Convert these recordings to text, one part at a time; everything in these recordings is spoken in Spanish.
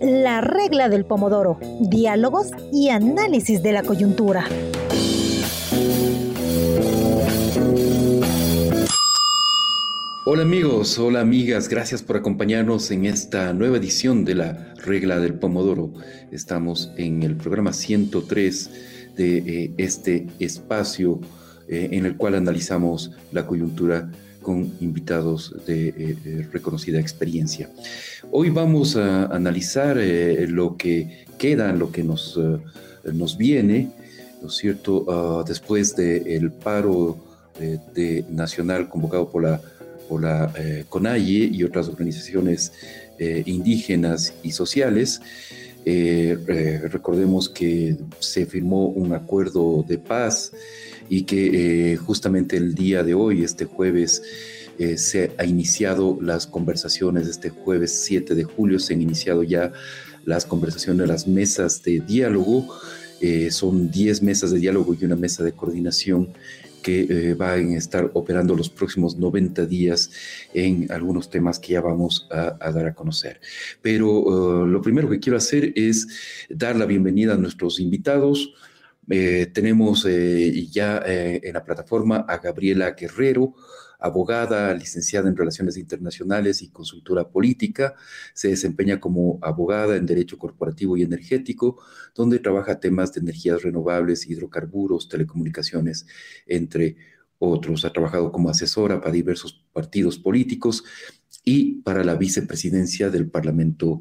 La regla del pomodoro, diálogos y análisis de la coyuntura. Hola amigos, hola amigas, gracias por acompañarnos en esta nueva edición de la regla del pomodoro. Estamos en el programa 103 de eh, este espacio eh, en el cual analizamos la coyuntura invitados de eh, reconocida experiencia. Hoy vamos a analizar lo que queda, lo que nos, nos viene, ¿no es cierto?, ah, después del paro de, nacional convocado por la por la eh, CONAIE y otras organizaciones eh, indígenas y sociales. Eh, recordemos que se firmó un acuerdo de paz y que justamente el día de hoy, este jueves, se ha iniciado las conversaciones, este jueves 7 de julio se han iniciado ya las conversaciones, las mesas de diálogo. son 10 mesas de diálogo y una mesa de coordinación que eh, van a estar operando los próximos 90 días en algunos temas que ya vamos a, dar a conocer. Pero uh, lo primero que quiero hacer es dar la bienvenida a nuestros invitados. Eh, tenemos eh, ya en la plataforma a Gabriela Guerrero, abogada, licenciada en Relaciones Internacionales y consultora política. Se desempeña como abogada en Derecho Corporativo y Energético, donde trabaja temas de energías renovables, hidrocarburos, telecomunicaciones, entre otros. Ha trabajado como asesora para diversos partidos políticos y para la vicepresidencia del Parlamento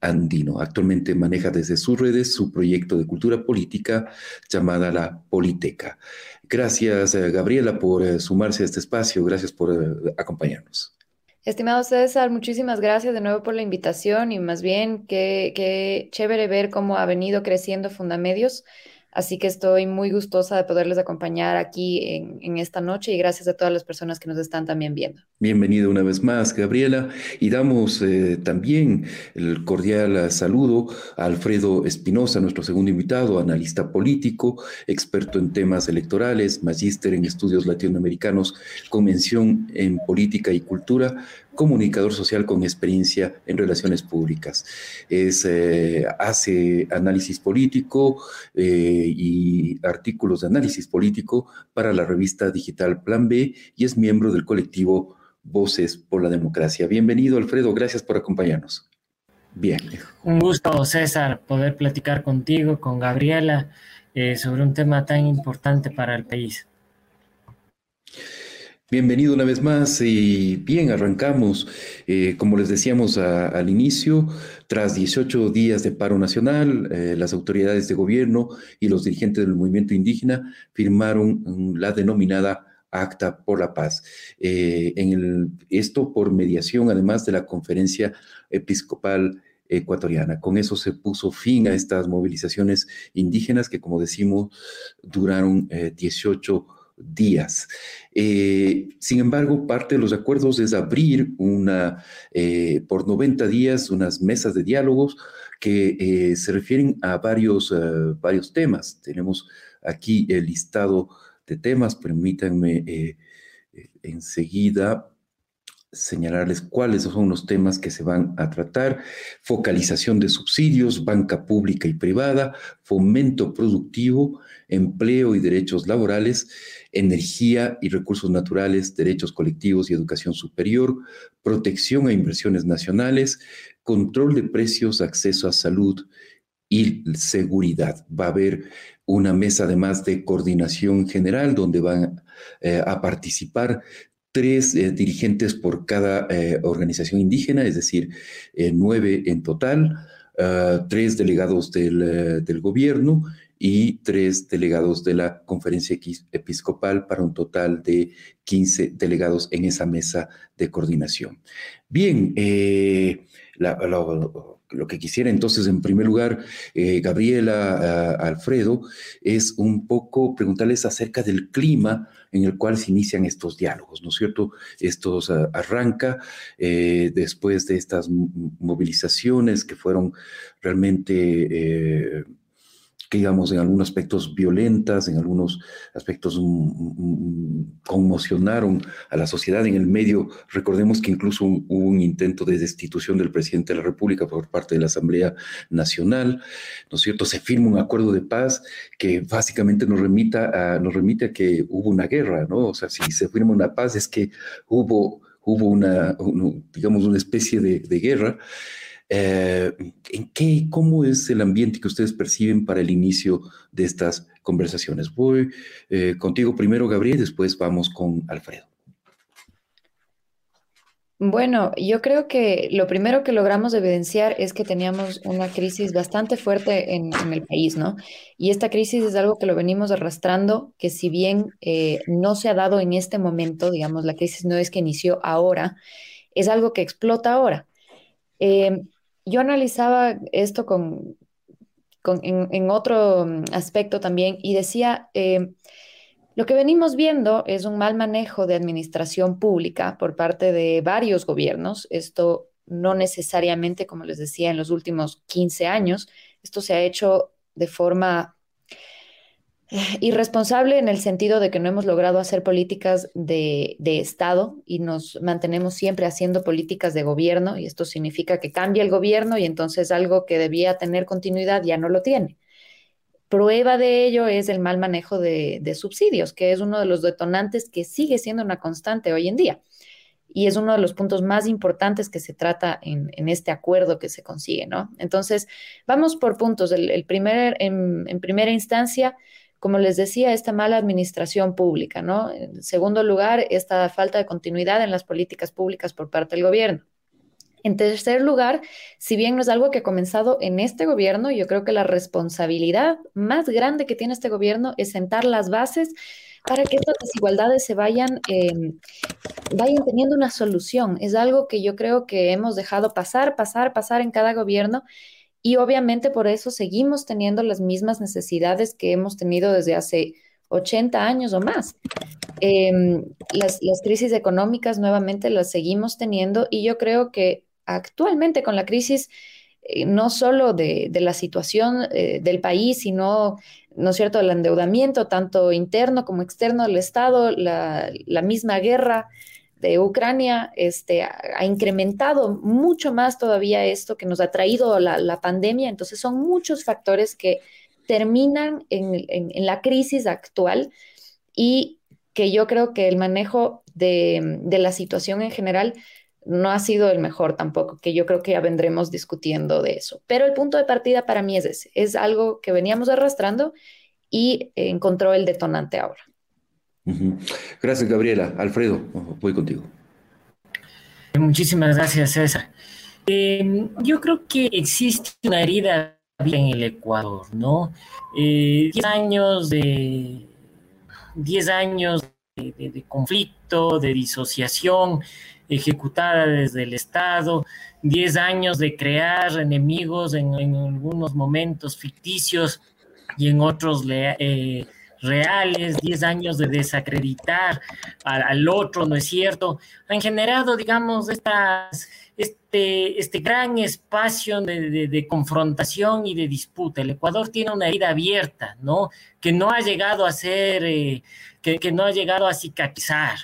andino. Actualmente maneja desde sus redes su proyecto de cultura política llamada La Politeca. Gracias, eh, Gabriela, por eh, sumarse a este espacio. Gracias por eh, acompañarnos. Estimado César, muchísimas gracias de nuevo por la invitación y más bien qué, qué chévere ver cómo ha venido creciendo Fundamedios Así que estoy muy gustosa de poderles acompañar aquí en, esta noche y gracias a todas las personas que nos están también viendo. Bienvenido una vez más, Gabriela. Y damos eh, también el cordial saludo a Alfredo Espinosa, nuestro segundo invitado, analista político, experto en temas electorales, magíster en estudios latinoamericanos, convención en política y cultura, comunicador social con experiencia en relaciones públicas. Es, eh, hace análisis político eh, y artículos de análisis político para la revista digital Plan B y es miembro del colectivo Voces por la Democracia. Bienvenido, Alfredo. Gracias por acompañarnos. Bien. Un gusto, César, poder platicar contigo, con Gabriela, eh, sobre un tema tan importante para el país. Bienvenido una vez más y bien, arrancamos. Eh, como les decíamos al inicio, tras 18 días de paro nacional, eh, las autoridades de gobierno y los dirigentes del movimiento indígena firmaron la denominada Acta por la Paz. Eh, en el, esto por mediación, además de la Conferencia Episcopal ecuatoriana. Con eso se puso fin a estas movilizaciones indígenas que, como decimos, duraron 18 días. Eh, sin embargo, parte de los acuerdos es abrir una, eh, por 90 días unas mesas de diálogos que eh, se refieren a varios, varios temas. Tenemos aquí el listado de temas, permítanme enseguida señalarles cuáles son los temas que se van a tratar, focalización de subsidios, banca pública y privada, fomento productivo, empleo y derechos laborales, energía y recursos naturales, derechos colectivos y educación superior, protección a inversiones nacionales, control de precios, acceso a salud y seguridad. Va a haber una mesa además de coordinación general donde van eh, a participar tres eh, dirigentes por cada eh, organización indígena, es decir, nueve en total, ah, tres delegados del, del gobierno y tres delegados de la conferencia episcopal para un total de 15 delegados en esa mesa de coordinación. Bien, eh, lo, que quisiera entonces, en primer lugar, eh, Gabriela, Alfredo, es un poco preguntarles acerca del clima en el cual se inician estos diálogos, ¿no es cierto? Estos uh, arranca eh, después de estas movilizaciones que fueron realmente que digamos en algunos aspectos violentas, en algunos aspectos mm, mm, mm, conmocionaron a la sociedad en el medio. Recordemos que incluso hubo un intento de destitución del presidente de la República por parte de la Asamblea Nacional, ¿no es cierto? Se firma un acuerdo de paz que básicamente nos, remita a, nos remite a que hubo una guerra, ¿no? O sea, si se firma una paz es que hubo, hubo una, digamos, una especie de, de guerra. Eh, ¿en qué, ¿Cómo es el ambiente que ustedes perciben para el inicio de estas conversaciones? Voy eh, contigo primero, Gabriel, después vamos con Alfredo. Bueno, yo creo que lo primero que logramos evidenciar es que teníamos una crisis bastante fuerte en, el país, ¿no? Y esta crisis es algo que lo venimos arrastrando, que si bien eh, no se ha dado en este momento, digamos, la crisis no es que inició ahora, es algo que explota ahora. Yo analizaba esto con, en, otro mm, aspecto también y decía, eh, lo que venimos viendo es un mal manejo de administración pública por parte de varios gobiernos. Esto no necesariamente, como les decía, en los últimos 15 años, esto se ha hecho de forma Irresponsable en el sentido de que no hemos logrado hacer políticas de, Estado y nos mantenemos siempre haciendo políticas de gobierno y esto significa que cambia el gobierno y entonces algo que debía tener continuidad ya no lo tiene. Prueba de ello es el mal manejo de, subsidios, que es uno de los detonantes que sigue siendo una constante hoy en día y es uno de los puntos más importantes que se trata en, este acuerdo que se consigue, ¿no? Entonces, vamos por puntos. El, primer, en primera instancia, como les decía, esta mala administración pública, ¿no? En segundo lugar, esta falta de continuidad en las políticas públicas por parte del gobierno. En tercer lugar, si bien no es algo que ha comenzado en este gobierno, yo creo que la responsabilidad más grande que tiene este gobierno es sentar las bases para que estas desigualdades se vayan, em, vayan teniendo una solución. Es algo que yo creo que hemos dejado pasar, pasar, pasar en cada gobierno y obviamente por eso seguimos teniendo las mismas necesidades que hemos tenido desde hace 80 años o más. Em, las, crisis económicas nuevamente las seguimos teniendo y yo creo que actualmente con la crisis eh, no solo de, la situación eh, del país, sino, ¿no es cierto?, el endeudamiento tanto interno como externo del Estado, la, la misma guerra, de Ucrania este, ha, incrementado mucho más todavía esto que nos ha traído la, pandemia. Entonces son muchos factores que terminan en, la crisis actual y que yo creo que el manejo de, la situación en general no ha sido el mejor tampoco, que yo creo que ya vendremos discutiendo de eso. Pero el punto de partida para mí es ese, es algo que veníamos arrastrando y encontró el detonante ahora. Gracias, Gabriela. Alfredo, voy contigo. Muchísimas gracias, César. Em, yo creo que existe una herida en el Ecuador, ¿no? Eh, diez años de diez años de, conflicto, de disociación ejecutada desde el Estado, diez años de crear enemigos en, algunos momentos ficticios y en otros eh, reales, 10 años de desacreditar al, otro, ¿no es cierto? Han generado, digamos, estas, este, este gran espacio de, confrontación y de disputa. El Ecuador tiene una herida abierta, ¿no? Que no ha llegado a ser, eh, que, no ha llegado a cicatrizar.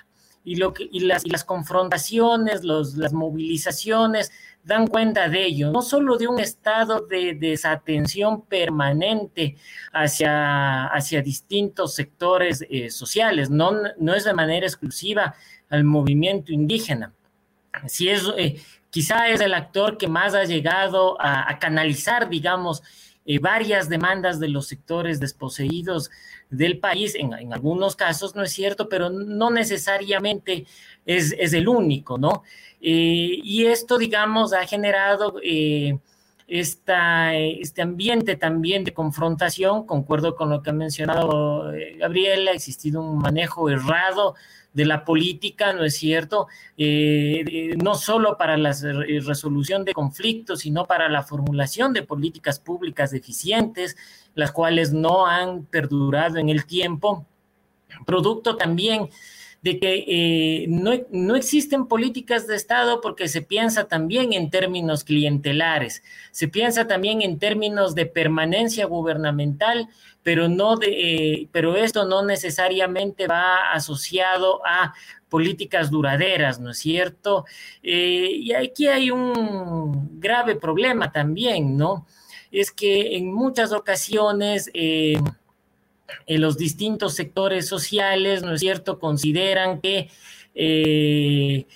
Y, lo que, y, las, y las confrontaciones, los, las movilizaciones dan cuenta de ello, no solo de un estado de desatención permanente hacia, hacia distintos sectores eh, sociales, no, no es de manera exclusiva al movimiento indígena. Si es, eh, quizá es el actor que más ha llegado a, canalizar, digamos, eh, varias demandas de los sectores desposeídos del país, en, en, algunos casos no es cierto, pero no necesariamente es, es el único, ¿no? Eh, y esto, digamos, ha generado eh, este ambiente también de confrontación, concuerdo con lo que ha mencionado eh, Gabriela, ha existido un manejo errado de la política, ¿no es cierto? no solo para la resolución de conflictos, sino para la formulación de políticas públicas eficientes, las cuales no han perdurado en el tiempo, producto también de que eh, no, no, existen políticas de Estado porque se piensa también en términos clientelares, se piensa también en términos de permanencia gubernamental, pero, no de, eh, pero esto no necesariamente va asociado a políticas duraderas, ¿no es cierto? Eh, y aquí hay un grave problema también, ¿no? Es que en muchas ocasiones en los distintos sectores sociales, ¿no es cierto?, consideran que eh,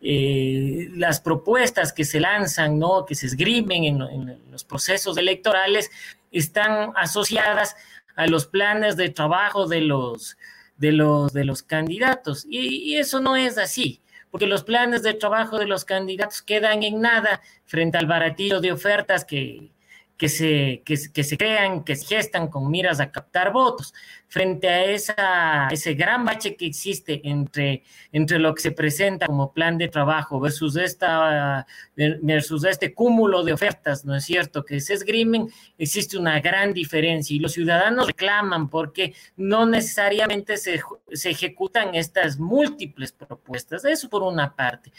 eh, las propuestas que se lanzan, ¿no?, que se esgrimen en, los procesos electorales, están asociadas a los planes de trabajo de los, de los, de los candidatos. y eso no es así porque los planes de trabajo de los candidatos quedan en nada frente al baratillo de ofertas que, que se, que, se crean, que se gestan con miras a captar votos, frente a esa, ese gran bache que existe entre, entre lo que se presenta como plan de trabajo versus, esta, versus este cúmulo de ofertas, ¿no es cierto?, que se esgrimen, existe una gran diferencia y los ciudadanos reclaman porque no necesariamente se, se ejecutan estas múltiples propuestas, eso por una parte.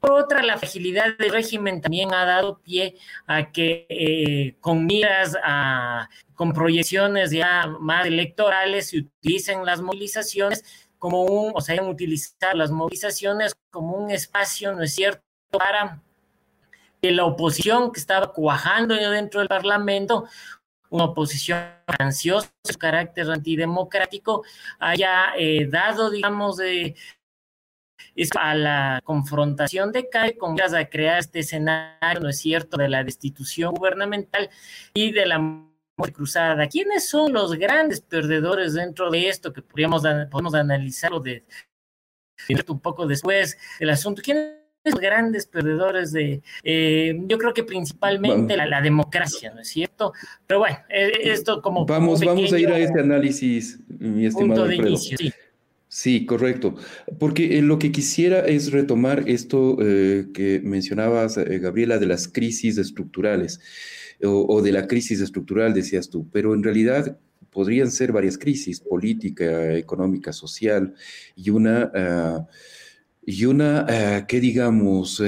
Por otra, la fragilidad del régimen también ha dado pie a que eh, con miras a, con proyecciones ya más electorales se utilicen las movilizaciones como un, o sea, utilizar las movilizaciones como un espacio, ¿no es cierto?, para que la oposición que estaba cuajando dentro del Parlamento una oposición ansiosa, su carácter antidemocrático, haya eh, dado, digamos, de, es a la confrontación de CAE con a crear este escenario, ¿no es cierto?, de la destitución gubernamental y de la cruzada. ¿Quiénes son los grandes perdedores dentro de esto que podríamos, podemos analizarlo de, un poco después del asunto? ¿Quiénes son los grandes perdedores de, eh, yo creo que principalmente la, democracia, ¿no es cierto? Pero bueno, eh, esto como... Vamos, vamos a ir a este análisis, mi estimado punto de inicio, sí. Sí, correcto. Porque eh, lo que quisiera es retomar esto eh, que mencionabas, eh, Gabriela, de las crisis estructurales o, de la crisis estructural, decías tú, pero en realidad podrían ser varias crisis, política, económica, social, y una, ah, y una ah, que digamos,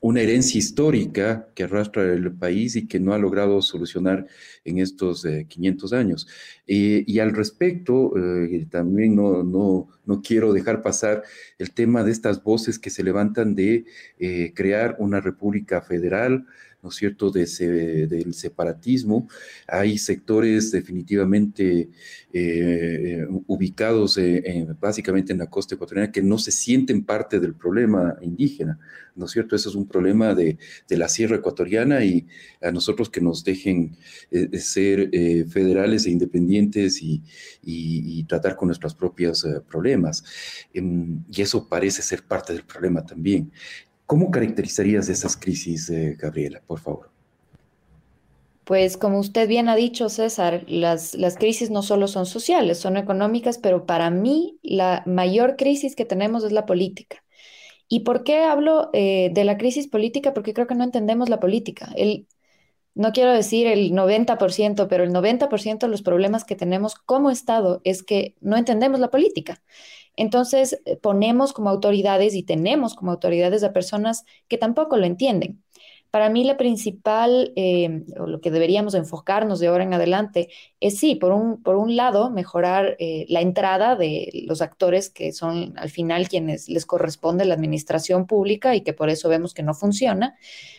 una herencia histórica que arrastra el país y que no ha logrado solucionar en estos 500 años. Eh, y al respecto, eh, también no, no, no, quiero dejar pasar el tema de estas voces que se levantan de eh, crear una república federal, ¿no es cierto?, de del separatismo. Hay sectores definitivamente eh, ubicados básicamente en la costa ecuatoriana que no se sienten parte del problema indígena, ¿no es cierto? Eso es un problema de, la sierra ecuatoriana y a nosotros que nos dejen eh, ser eh, federales e independientes y, tratar con nuestros propios problemas. Em, y eso parece ser parte del problema también. ¿Cómo caracterizarías esas crisis, eh, Gabriela, por favor? Pues como usted bien ha dicho, César, las, las, crisis no solo son sociales, son económicas, pero para mí la mayor crisis que tenemos es la política. ¿Y por qué hablo eh, de la crisis política? Porque creo que no entendemos la política. El, no quiero decir el 90%, pero el 90% de los problemas que tenemos como Estado es que no entendemos la política. Entonces, eh, ponemos como autoridades y tenemos como autoridades a personas que tampoco lo entienden. Para mí la principal, eh, o lo que deberíamos enfocarnos de ahora en adelante, es sí, por un, por un lado, mejorar eh, la entrada de los actores que son al final quienes les corresponde la administración pública y que por eso vemos que no funciona,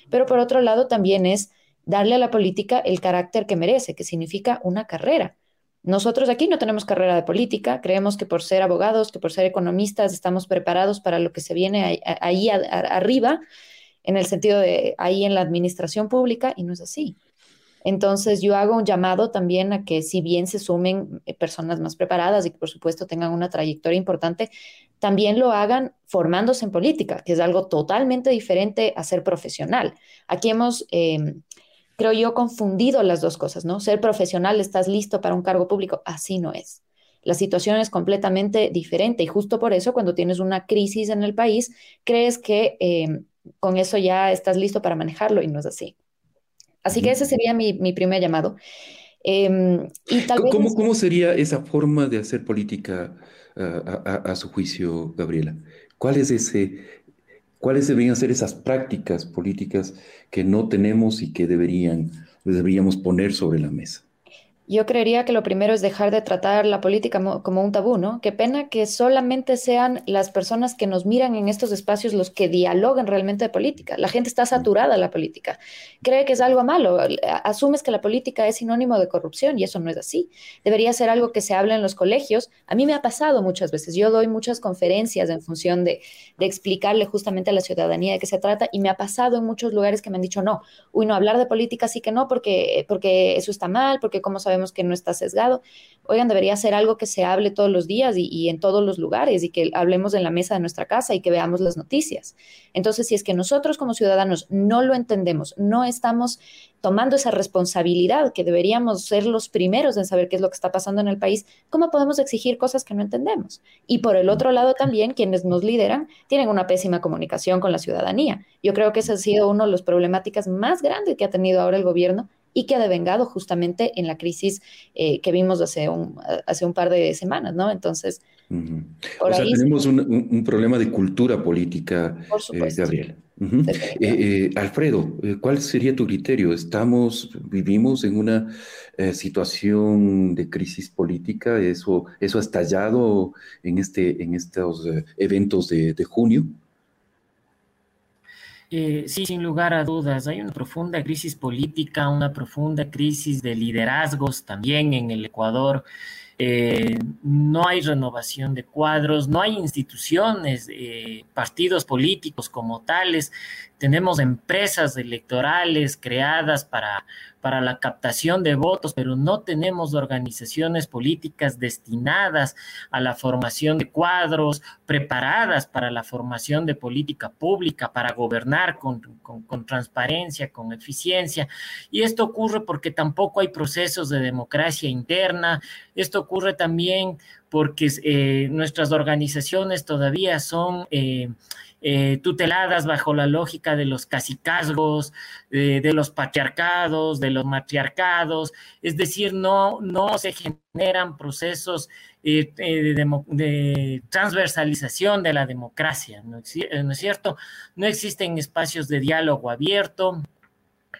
pero por otro lado también es darle a la política el carácter que merece, que significa una carrera. Nosotros aquí no tenemos carrera de política, creemos que por ser abogados, que por ser economistas estamos preparados para lo que se viene ahí, arriba, en el sentido de ahí en la administración pública, y no es así. Entonces yo hago un llamado también a que si bien se sumen eh, personas más preparadas y que por supuesto tengan una trayectoria importante, también lo hagan formándose en política, que es algo totalmente diferente a ser profesional. Aquí hemos... Em, creo yo, confundido las dos cosas, ¿no? Ser profesional, estás listo para un cargo público, así no es. La situación es completamente diferente y justo por eso cuando tienes una crisis en el país, crees que em, con eso ya estás listo para manejarlo y no es así. Así que ese sería mi, primer llamado. Em, y tal ¿Cómo, ¿Cómo sería esa forma de hacer política, a, su juicio, Gabriela? ¿Cuál es ese, ¿Cuáles deberían ser esas prácticas políticas que no tenemos y que deberían, deberíamos poner sobre la mesa? Yo creería que lo primero es dejar de tratar la política como un tabú, ¿no? Qué pena que solamente sean las personas que nos miran en estos espacios los que dialogan realmente de política. La gente está saturada de la política. Cree que es algo malo. Asumes que la política es sinónimo de corrupción y eso no es así. Debería ser algo que se habla en los colegios. A mí me ha pasado muchas veces. Yo doy muchas conferencias en función de, de explicarle justamente a la ciudadanía de qué se trata y me ha pasado en muchos lugares que me han dicho, no, uy, no, hablar de política sí que no, porque, porque eso está mal, porque cómo sabemos que no está sesgado. Oigan, debería ser algo que se hable todos los días y, en todos los lugares y que hablemos en la mesa de nuestra casa y que veamos las noticias. Entonces, si es que nosotros como ciudadanos no lo entendemos, no estamos tomando esa responsabilidad, que deberíamos ser los primeros en saber qué es lo que está pasando en el país, ¿cómo podemos exigir cosas que no entendemos? Y por el otro lado también, quienes nos lideran tienen una pésima comunicación con la ciudadanía. Yo creo que ese ha sido uno de los problemáticas más grandes que ha tenido ahora el gobierno y que ha devengado justamente en la crisis eh, que vimos hace un, hace un par de semanas, ¿no? Entonces, o sea, tenemos un, problema de cultura política, eh, Gabriel. Eh, Alfredo, ¿cuál sería tu criterio? ¿Estamos, vivimos en una situación de crisis política? ¿Eso, eso ha estallado en, este, en estos eventos de, de junio? Eh, sí, sin lugar a dudas, hay una profunda crisis política, una profunda crisis de liderazgos también en el Ecuador. Eh, no hay renovación de cuadros, no hay instituciones, eh, partidos políticos como tales, tenemos empresas electorales creadas para, para la captación de votos, pero no tenemos organizaciones políticas destinadas a la formación de cuadros, preparadas para la formación de política pública, para gobernar con, con, transparencia, con eficiencia. Y esto ocurre porque tampoco hay procesos de democracia interna, esto ocurre también porque eh, nuestras organizaciones todavía son... Eh, eh, tuteladas bajo la lógica de los casicazgos, eh, de los patriarcados, de los matriarcados, es decir, no, no se generan procesos eh, de, transversalización de la democracia, ¿no es cierto? No existen espacios de diálogo abierto,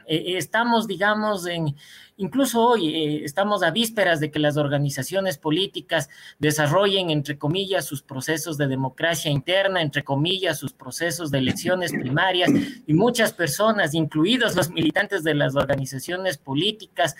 estamos, digamos, en, Incluso hoy eh, estamos a vísperas de que las organizaciones políticas desarrollen, entre comillas, sus procesos de democracia interna, entre comillas, sus procesos de elecciones primarias, y muchas personas, incluidos los militantes de las organizaciones políticas,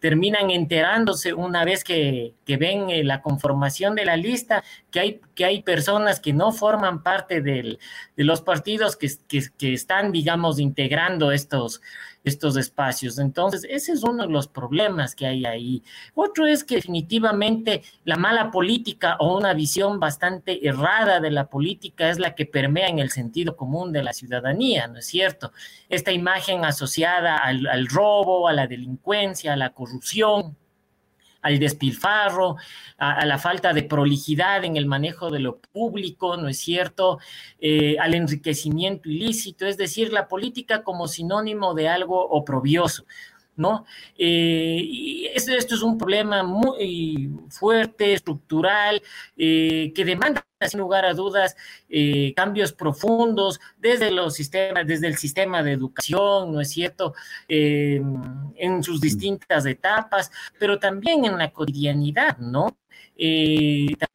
terminan enterándose una vez que, ven eh, la conformación de la lista, que hay, que hay personas que no forman parte de los partidos que están, digamos, integrando estos estos espacios. Entonces, ese es uno de los problemas que hay ahí. Otro es que definitivamente la mala política o una visión bastante errada de la política es la que permea en el sentido común de la ciudadanía, ¿no es cierto? Esta imagen asociada al, al robo, a la delincuencia, a la corrupción, al despilfarro, a, la falta de prolijidad en el manejo de lo público, ¿no es cierto? Eh, al enriquecimiento ilícito, es decir, la política como sinónimo de algo oprobioso. ¿No? Eh, y esto, es un problema muy fuerte, estructural, eh, que demanda, sin lugar a dudas, eh, cambios profundos desde los sistemas, desde el sistema de educación, ¿no es cierto? en sus distintas etapas, pero también en la cotidianidad, ¿no?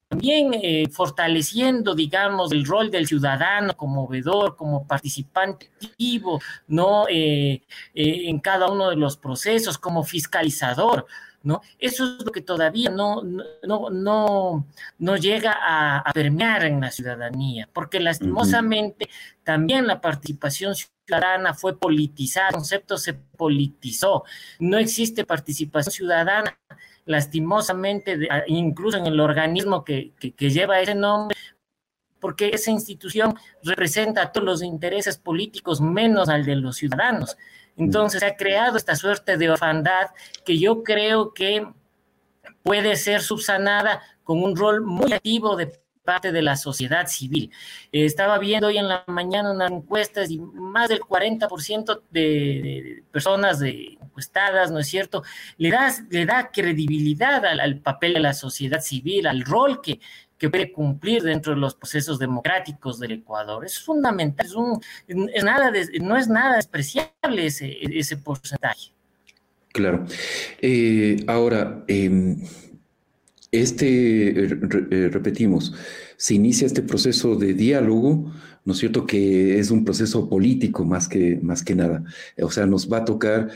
También eh, fortaleciendo, digamos, el rol del ciudadano como vedor, como participante activo, ¿no? Eh, eh, en cada uno de los procesos, como fiscalizador, ¿no? Eso es lo que todavía no, no, no, no llega a, permear en la ciudadanía, porque lastimosamente también la participación ciudadana fue politizada, el concepto se politizó, no existe participación ciudadana lastimosamente, incluso en el organismo que, lleva ese nombre, porque esa institución representa todos los intereses políticos menos al de los ciudadanos. Entonces se ha creado esta suerte de orfandad que yo creo que puede ser subsanada con un rol muy activo de parte de la sociedad civil. Eh, estaba viendo hoy en la mañana unas encuestas y más del 40% de, personas de, encuestadas, ¿no es cierto?, le da, le da credibilidad al, papel de la sociedad civil, al rol que, que puede cumplir dentro de los procesos democráticos del Ecuador. Es fundamental, es un, es nada no es nada despreciable ese, ese porcentaje. Claro. Eh, ahora, em, este, eh, repetimos, se inicia este proceso de diálogo, ¿no es cierto? Que es un proceso político más que, más que nada. O sea, nos va a tocar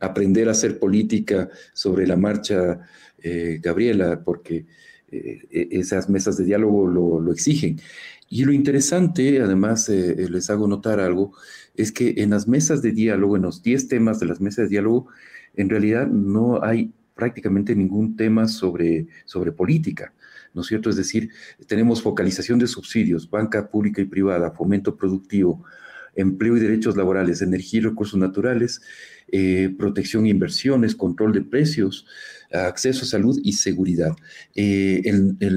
aprender a hacer política sobre la marcha, eh, Gabriela, porque eh, e, esas mesas de diálogo lo, exigen. Y lo interesante, además, eh, les hago notar algo, es que en las mesas de diálogo, en los 10 temas de las mesas de diálogo, en realidad no hay prácticamente ningún tema sobre, sobre política. ¿no es cierto? Es decir, tenemos focalización de subsidios, banca pública y privada, fomento productivo, empleo y derechos laborales, energía y recursos naturales, eh, protección e inversiones, control de precios, acceso a salud y seguridad. Eh,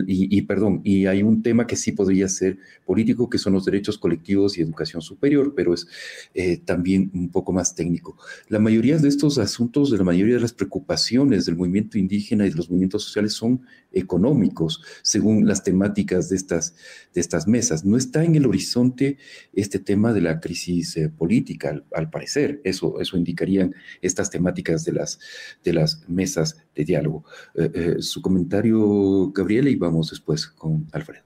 y, perdón, y hay un tema que sí podría ser político, que son los derechos colectivos y educación superior, pero es eh, también un poco más técnico. La mayoría de estos asuntos, de la mayoría de las preocupaciones del movimiento indígena y de los movimientos sociales son económicos, según las temáticas de estas, de estas mesas. No está en el horizonte este tema de la crisis eh, política, al, parecer. Eso, eso indicarían estas temáticas de las, de las mesas de diálogo. Eh, eh, su comentario, Gabriela, y vamos después con Alfredo.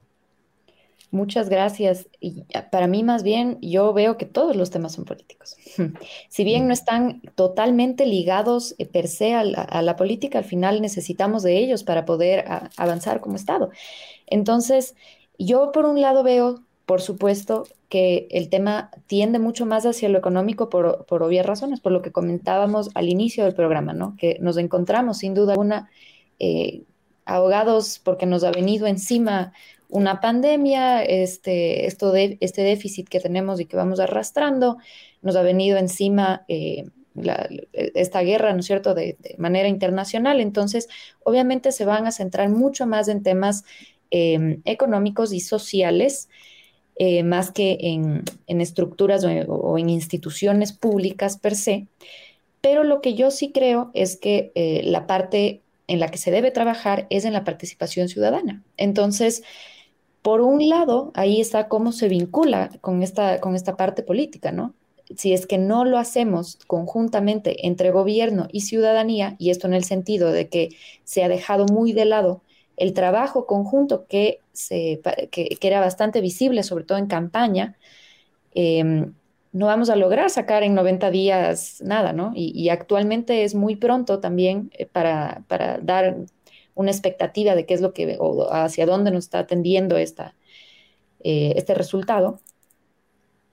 Muchas gracias. Y para mí más bien yo veo que todos los temas son políticos. si bien no están totalmente ligados eh, per se a la, política, al final necesitamos de ellos para poder avanzar como Estado. Entonces, yo por un lado veo, por supuesto, que el tema tiende mucho más hacia lo económico por, por obvias razones, por lo que comentábamos al inicio del programa, ¿no? Que nos encontramos sin duda alguna eh, ahogados porque nos ha venido encima una pandemia, este, esto de, este déficit que tenemos y que vamos arrastrando, nos ha venido encima eh, esta guerra, ¿no es cierto?, de, manera internacional. Entonces, obviamente se van a centrar mucho más en temas em, económicos y sociales, eh, más que en, estructuras o, en instituciones públicas per se. Pero lo que yo sí creo es que eh, la parte en la que se debe trabajar es en la participación ciudadana. Entonces, por un lado, ahí está cómo se vincula con esta, con esta parte política, ¿no? Si es que no lo hacemos conjuntamente entre gobierno y ciudadanía, y esto en el sentido de que se ha dejado muy de lado el trabajo conjunto que, se, que, era bastante visible, sobre todo en campaña, em, no vamos a lograr sacar en 90 días nada, ¿no? Y, actualmente es muy pronto también eh, para, para, dar una expectativa de qué es lo que, o hacia dónde nos está atendiendo esta, eh, este resultado.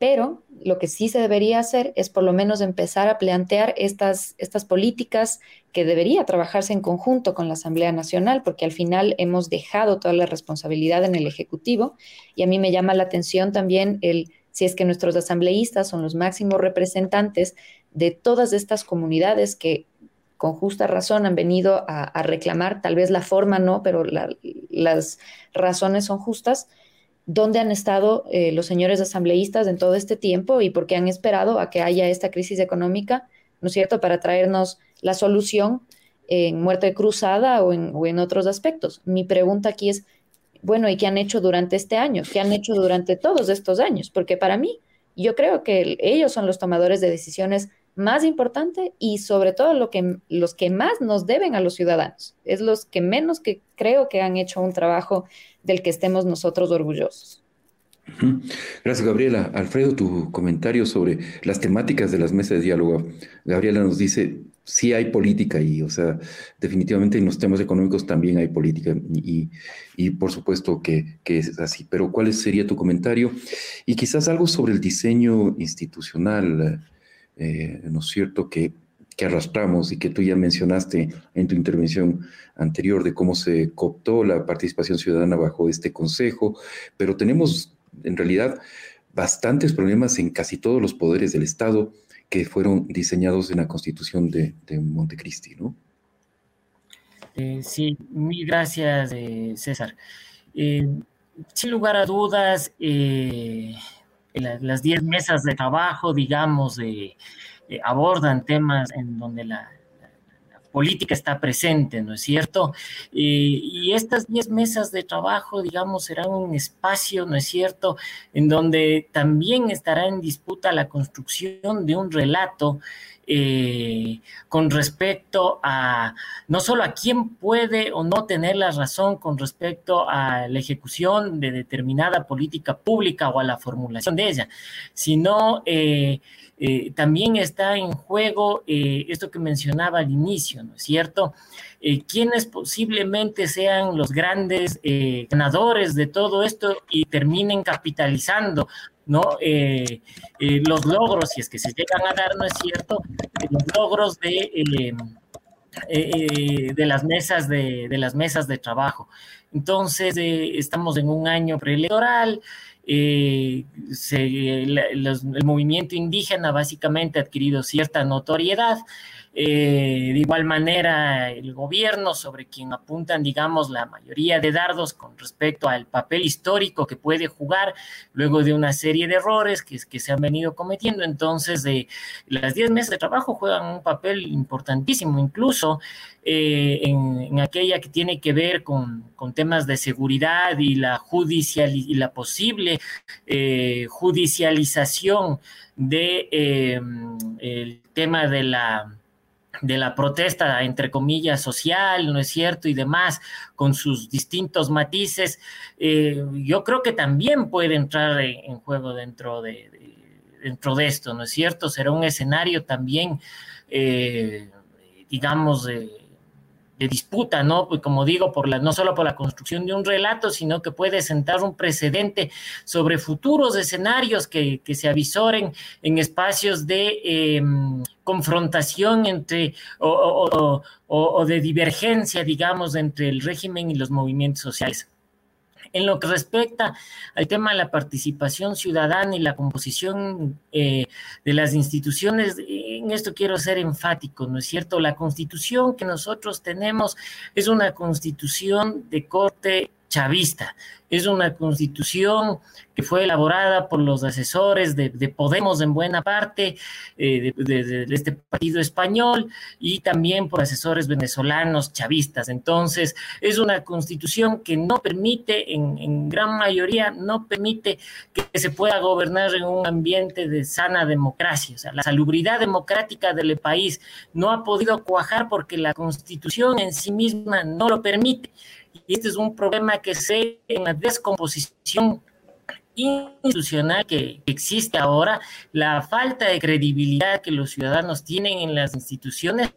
Pero lo que sí se debería hacer es por lo menos empezar a plantear estas, estas políticas que debería trabajarse en conjunto con la Asamblea Nacional, porque al final hemos dejado toda la responsabilidad en el Ejecutivo. Y a mí me llama la atención también el si es que nuestros asambleístas son los máximos representantes de todas estas comunidades que con justa razón han venido a, reclamar, tal vez la forma no, pero las razones son justas, dónde han estado eh, los señores asambleístas en todo este tiempo y por qué han esperado a que haya esta crisis económica, ¿no es cierto?, para traernos la solución en muerte cruzada o en, o en otros aspectos. Mi pregunta aquí es, bueno, ¿y qué han hecho durante este año? ¿Qué han hecho durante todos estos años? Porque para mí, yo creo que ellos son los tomadores de decisiones más importante y sobre todo lo que, los que más nos deben a los ciudadanos. Es los que menos que creo que han hecho un trabajo del que estemos nosotros orgullosos. Gracias, Gabriela. Alfredo, tu comentario sobre las temáticas de las mesas de diálogo. Gabriela nos dice, sí hay política y, o sea, definitivamente en los temas económicos también hay política y, y por supuesto que, que, es así. Pero ¿cuál sería tu comentario? Y quizás algo sobre el diseño institucional eh, ¿no es cierto?, que, que, arrastramos y que tú ya mencionaste en tu intervención anterior de cómo se cooptó la participación ciudadana bajo este consejo, pero tenemos en realidad bastantes problemas en casi todos los poderes del Estado que fueron diseñados en la Constitución de, Montecristi, ¿no? Eh, sí, mil gracias, eh, César. sin lugar a dudas, las 10 mesas de trabajo, digamos, abordan temas en donde la, política está presente, ¿no es cierto? y estas 10 mesas de trabajo, digamos, serán un espacio, ¿no es cierto?, en donde también estará en disputa la construcción de un relato eh, con respecto a no solo a quién puede o no tener la razón con respecto a la ejecución de determinada política pública o a la formulación de ella, sino eh, eh, también está en juego esto que mencionaba al inicio, ¿no es cierto? quienes posiblemente sean los grandes ganadores de todo esto y terminen capitalizando ¿no? Eh, eh, los logros, si es que se llegan a dar, ¿no es cierto? Los logros de, eh, de, las, mesas de, de, las mesas de trabajo. Entonces, estamos en un año preelectoral. el movimiento indígena básicamente ha adquirido cierta notoriedad. Eh, de igual manera, el gobierno, sobre quien apuntan, digamos, la mayoría de dardos con respecto al papel histórico que puede jugar luego de una serie de errores que, se han venido cometiendo. Entonces, eh, las 10 meses de trabajo juegan un papel importantísimo, incluso eh, en, aquella que tiene que ver con, con temas de seguridad y la, judicial, y la posible judicialización de el tema de la de la protesta, entre comillas, social, ¿no es cierto? Y demás, con sus distintos matices, eh, yo creo que también puede entrar en, juego dentro de, dentro de esto, ¿no es cierto? Será un escenario también, eh, digamos, de disputa, ¿no? Pues como digo, por la, no solo por la construcción de un relato, sino que puede sentar un precedente sobre futuros escenarios que, se avisoren en espacios de em, confrontación entre o de divergencia, digamos, entre el régimen y los movimientos sociales. En lo que respecta al tema de la participación ciudadana y la composición eh, de las instituciones, en esto quiero ser enfático, ¿no es cierto? La constitución que nosotros tenemos es una constitución de corte chavista. Es una constitución que fue elaborada por los asesores de, Podemos en buena parte, eh, de, este partido español, y también por asesores venezolanos chavistas. Entonces, es una constitución que no permite, en, en gran mayoría, no permite que se pueda gobernar en un ambiente de sana democracia. O sea, la salubridad democrática del país no ha podido cuajar porque la constitución en sí misma no lo permite y este es un problema que se en la descomposición institucional que existe ahora, la falta de credibilidad que los ciudadanos tienen en las instituciones,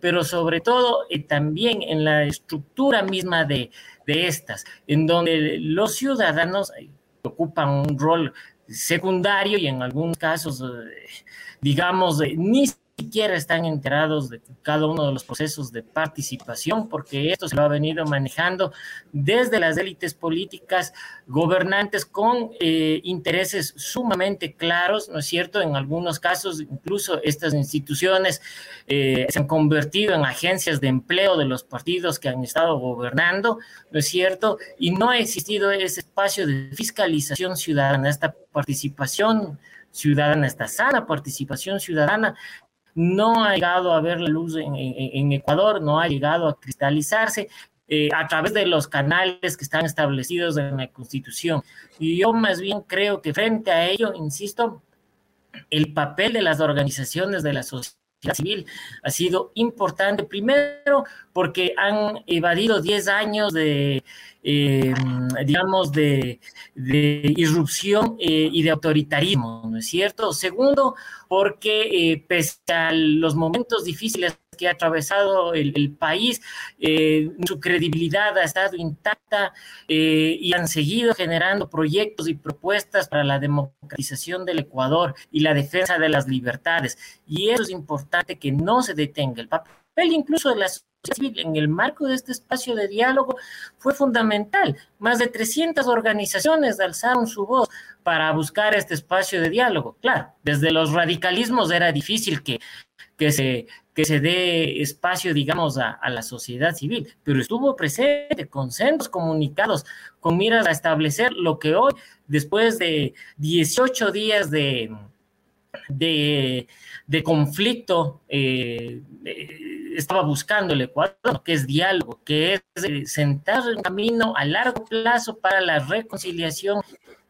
pero sobre todo eh, también en la estructura misma de, de estas, en donde los ciudadanos eh, ocupan un rol secundario y en algunos casos, eh, digamos, ni siquiera están enterados de cada uno de los procesos de participación, porque esto se lo ha venido manejando desde las élites políticas gobernantes con eh, intereses sumamente claros, ¿no es cierto? En algunos casos, incluso estas instituciones eh, se han convertido en agencias de empleo de los partidos que han estado gobernando, ¿no es cierto? Y no ha existido ese espacio de fiscalización ciudadana, esta participación ciudadana, esta sana participación ciudadana no ha llegado a ver la luz en, Ecuador, no ha llegado a cristalizarse. Eh, a través de los canales que están establecidos en la Constitución. Y yo más bien creo que frente a ello, insisto, el papel de las organizaciones de la sociedad civil ha sido importante, primero porque han evadido 10 años de, eh, digamos, de, irrupción eh, y de autoritarismo, ¿no es cierto? Segundo, porque eh, pese a los momentos difíciles que ha atravesado el, país, su credibilidad ha estado intacta y han seguido generando proyectos y propuestas para la democratización del Ecuador y la defensa de las libertades. Y eso es importante que no se detenga. El papel incluso de las civil en el marco de este espacio de diálogo fue fundamental. Más de 300 organizaciones alzaron su voz para buscar este espacio de diálogo. Claro, desde los radicalismos era difícil que, que, se, que se dé espacio, digamos, a, la sociedad civil, pero estuvo presente con centros comunicados con miras a establecer lo que hoy, después de 18 días de, de, conflicto, eh, estaba buscando el Ecuador, que es diálogo, que es sentar un camino a largo plazo para la reconciliación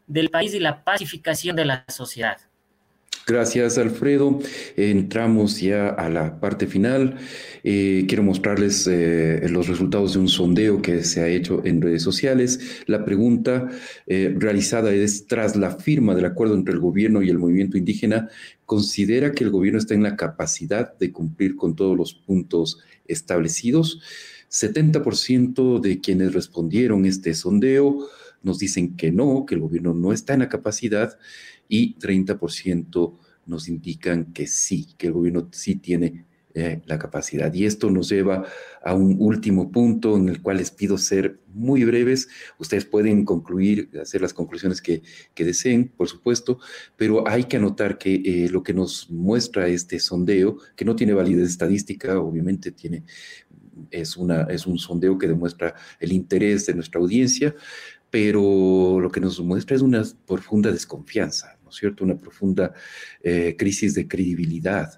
del país y la pacificación de la sociedad. Gracias, Alfredo. Entramos ya a la parte final. Eh, quiero mostrarles eh, los resultados de un sondeo que se ha hecho en redes sociales. La pregunta eh, realizada es, tras la firma del acuerdo entre el gobierno y el movimiento indígena, ¿considera que el gobierno está en la capacidad de cumplir con todos los puntos establecidos? 70% de quienes respondieron este sondeo nos dicen que no, que el gobierno no está en la capacidad y 30% nos indican que sí, que el gobierno sí tiene eh, la capacidad. Y esto nos lleva a un último punto en el cual les pido ser muy breves. Ustedes pueden concluir, hacer las conclusiones que, deseen, por supuesto, pero hay que anotar que eh, lo que nos muestra este sondeo, que no tiene validez estadística, obviamente tiene, es, una, es un sondeo que demuestra el interés de nuestra audiencia, pero lo que nos muestra es una profunda desconfianza, ¿no es cierto? Una profunda eh, crisis de credibilidad.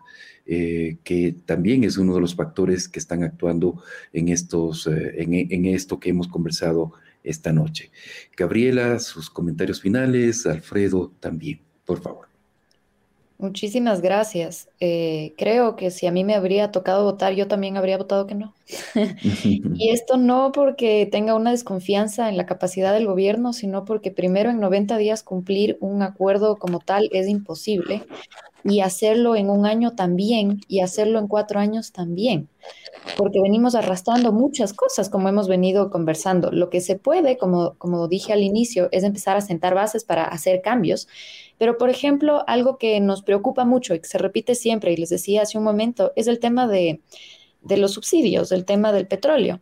Eh, que también es uno de los factores que están actuando en, estos, eh, en, esto que hemos conversado esta noche. Gabriela, sus comentarios finales, Alfredo también, por favor. Muchísimas gracias. Eh, creo que si a mí me habría tocado votar, yo también habría votado que no. y esto no porque tenga una desconfianza en la capacidad del gobierno, sino porque primero en 90 días cumplir un acuerdo como tal es imposible y hacerlo en un año también y hacerlo en cuatro años también, porque venimos arrastrando muchas cosas como hemos venido conversando. Lo que se puede, como, como dije al inicio, es empezar a sentar bases para hacer cambios. Pero, por ejemplo, algo que nos preocupa mucho y que se repite siempre, y les decía hace un momento, es el tema de, de los subsidios, el tema del petróleo.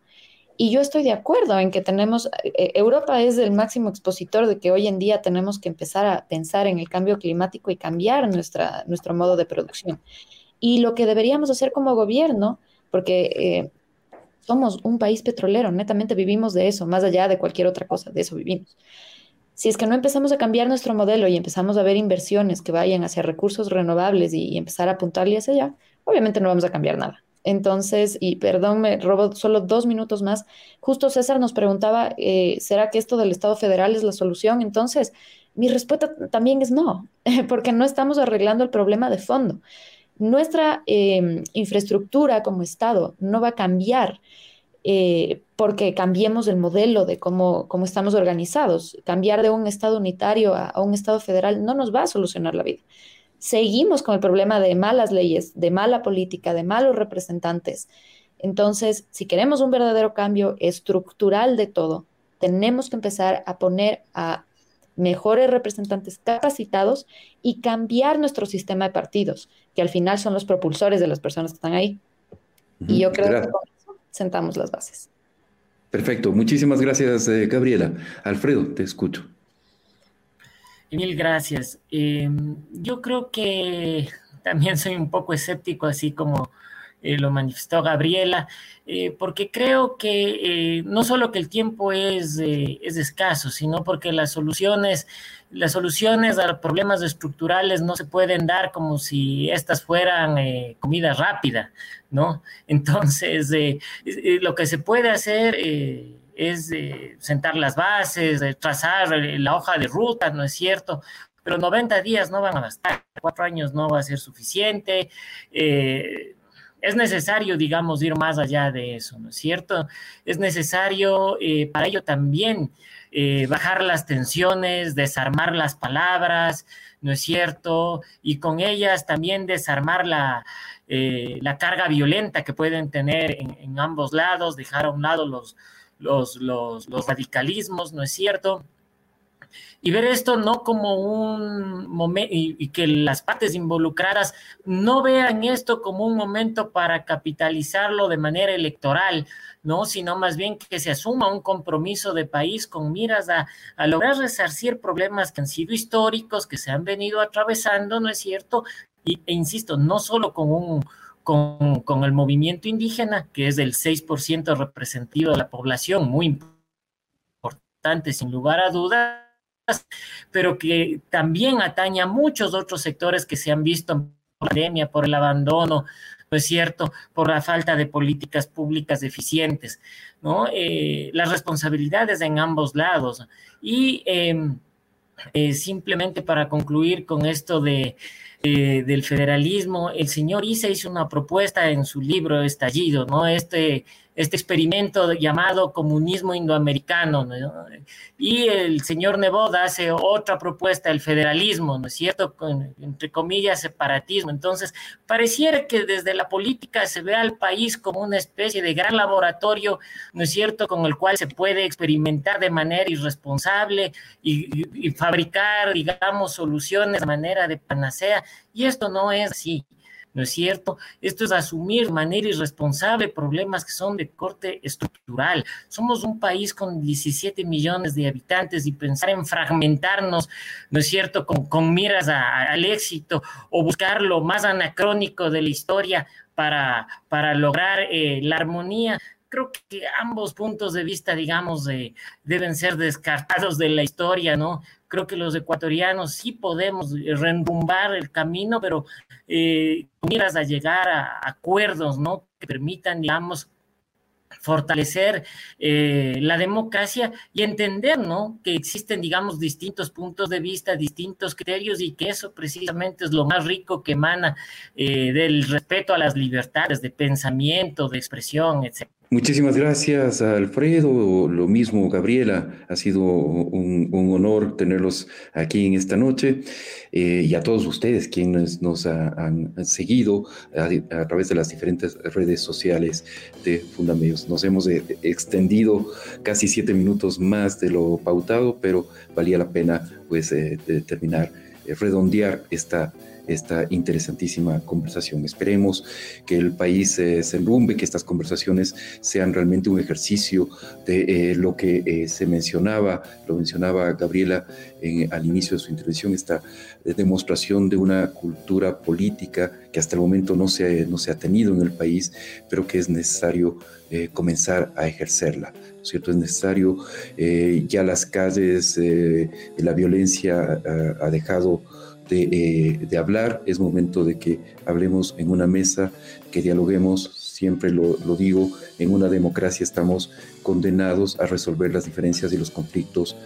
Y yo estoy de acuerdo en que tenemos, eh, Europa es el máximo expositor de que hoy en día tenemos que empezar a pensar en el cambio climático y cambiar nuestra, nuestro modo de producción. Y lo que deberíamos hacer como gobierno, porque eh, somos un país petrolero, netamente vivimos de eso, más allá de cualquier otra cosa, de eso vivimos. Si es que no empezamos a cambiar nuestro modelo y empezamos a ver inversiones que vayan hacia recursos renovables y, y empezar a apuntarle hacia allá, obviamente no vamos a cambiar nada. Entonces, y perdón, me robo solo dos minutos más. Justo César nos preguntaba, eh, ¿será que esto del Estado federal es la solución? Entonces, mi respuesta también es no, porque no estamos arreglando el problema de fondo. Nuestra em, infraestructura como Estado no va a cambiar eh, porque cambiemos el modelo de cómo, cómo, estamos organizados. Cambiar de un Estado unitario a un Estado federal no nos va a solucionar la vida seguimos con el problema de malas leyes, de mala política, de malos representantes. Entonces, si queremos un verdadero cambio estructural de todo, tenemos que empezar a poner a mejores representantes capacitados y cambiar nuestro sistema de partidos, que al final son los propulsores de las personas que están ahí. Y yo creo que con eso sentamos las bases. Perfecto. Muchísimas gracias, eh, Gabriela. Alfredo, te escucho. Mil gracias. Em, yo creo que también soy un poco escéptico, así como eh, lo manifestó Gabriela, eh, porque creo que eh, no solo que el tiempo es, es escaso, sino porque las soluciones, las soluciones a problemas estructurales no se pueden dar como si estas fueran comida rápida, ¿no? Entonces, lo que se puede hacer es sentar las bases, trazar la hoja de ruta, ¿no es cierto? Pero 90 días no van a bastar, cuatro años no va a ser suficiente. Eh, es necesario, digamos, ir más allá de eso, ¿no es cierto? Es necesario eh, para ello también eh, bajar las tensiones, desarmar las palabras, ¿no es cierto? Y con ellas también desarmar la, la carga violenta que pueden tener en, ambos lados, dejar a un lado los, los, los, radicalismos, ¿no es cierto? y ver esto no como un momento y, que las partes involucradas no vean esto como un momento para capitalizarlo de manera electoral, ¿no? Sino más bien que se asuma un compromiso de país con miras a, a lograr resarcir problemas que han sido históricos, que se han venido atravesando, ¿no es cierto? Y, e insisto, no solo con un, con, el movimiento indígena, que es del 6% representativo de la población, muy importante sin lugar a dudas, pero que también atañe a muchos otros sectores que se han visto en pandemia por el abandono ¿no es cierto?, por la falta de políticas públicas eficientes, ¿no? Eh, las responsabilidades en ambos lados. Y em, eh, simplemente para concluir con esto de, del federalismo, el señor Isa hizo una propuesta en su libro Estallido, ¿no? Este este experimento llamado comunismo indoamericano, ¿no? Y el señor Neboda hace otra propuesta, el federalismo, ¿no es cierto? Con, entre comillas, separatismo. Entonces, pareciera que desde la política se ve al país como una especie de gran laboratorio, ¿no es cierto?, con el cual se puede experimentar de manera irresponsable y, y fabricar, digamos, soluciones de manera de panacea. Y esto no es así. ¿No es cierto? Esto es asumir de manera irresponsable problemas que son de corte estructural. Somos un país con 17 millones de habitantes y pensar en fragmentarnos, ¿no es cierto?, con, miras al éxito o buscar lo más anacrónico de la historia para, para lograr eh, la armonía, creo que ambos puntos de vista, digamos, deben ser descartados de la historia, ¿no? Creo que los ecuatorianos sí podemos reenrumbar el camino, pero eh, miras a llegar a acuerdos, ¿no? Que permitan, digamos, fortalecer eh, la democracia y entender, ¿no? Que existen, digamos, distintos puntos de vista, distintos criterios y que eso precisamente es lo más rico que emana eh, del respeto a las libertades de pensamiento, de expresión, etc. Muchísimas gracias, Alfredo. Lo mismo, Gabriela. Ha sido un, honor tenerlos aquí en esta noche. Eh, y a todos ustedes quienes nos han seguido a, través de las diferentes redes sociales de Fundamedios. Nos hemos eh, extendido casi siete minutos más de lo pautado, pero valía la pena pues eh, terminar, redondear esta esta interesantísima conversación. Esperemos que el país eh, se enrumbe, que estas conversaciones sean realmente un ejercicio de eh, lo que eh, se mencionaba, lo mencionaba Gabriela al inicio de su intervención, esta demostración de una cultura política que hasta el momento no se, no se ha tenido en el país, pero que es necesario comenzar a ejercerla. ¿cierto? Es necesario, ya las calles, la violencia ha dejado eh, de, hablar, es momento de que hablemos en una mesa, que dialoguemos, siempre lo, digo, en una democracia estamos condenados a resolver las diferencias y los conflictos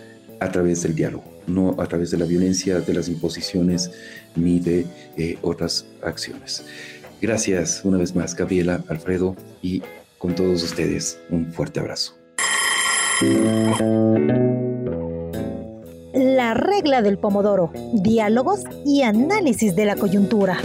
a través del diálogo, no a través de la violencia, de las imposiciones ni de eh, otras acciones. Gracias una vez más, Gabriela, Alfredo, y con todos ustedes un fuerte abrazo. La regla del pomodoro, diálogos y análisis de la coyuntura.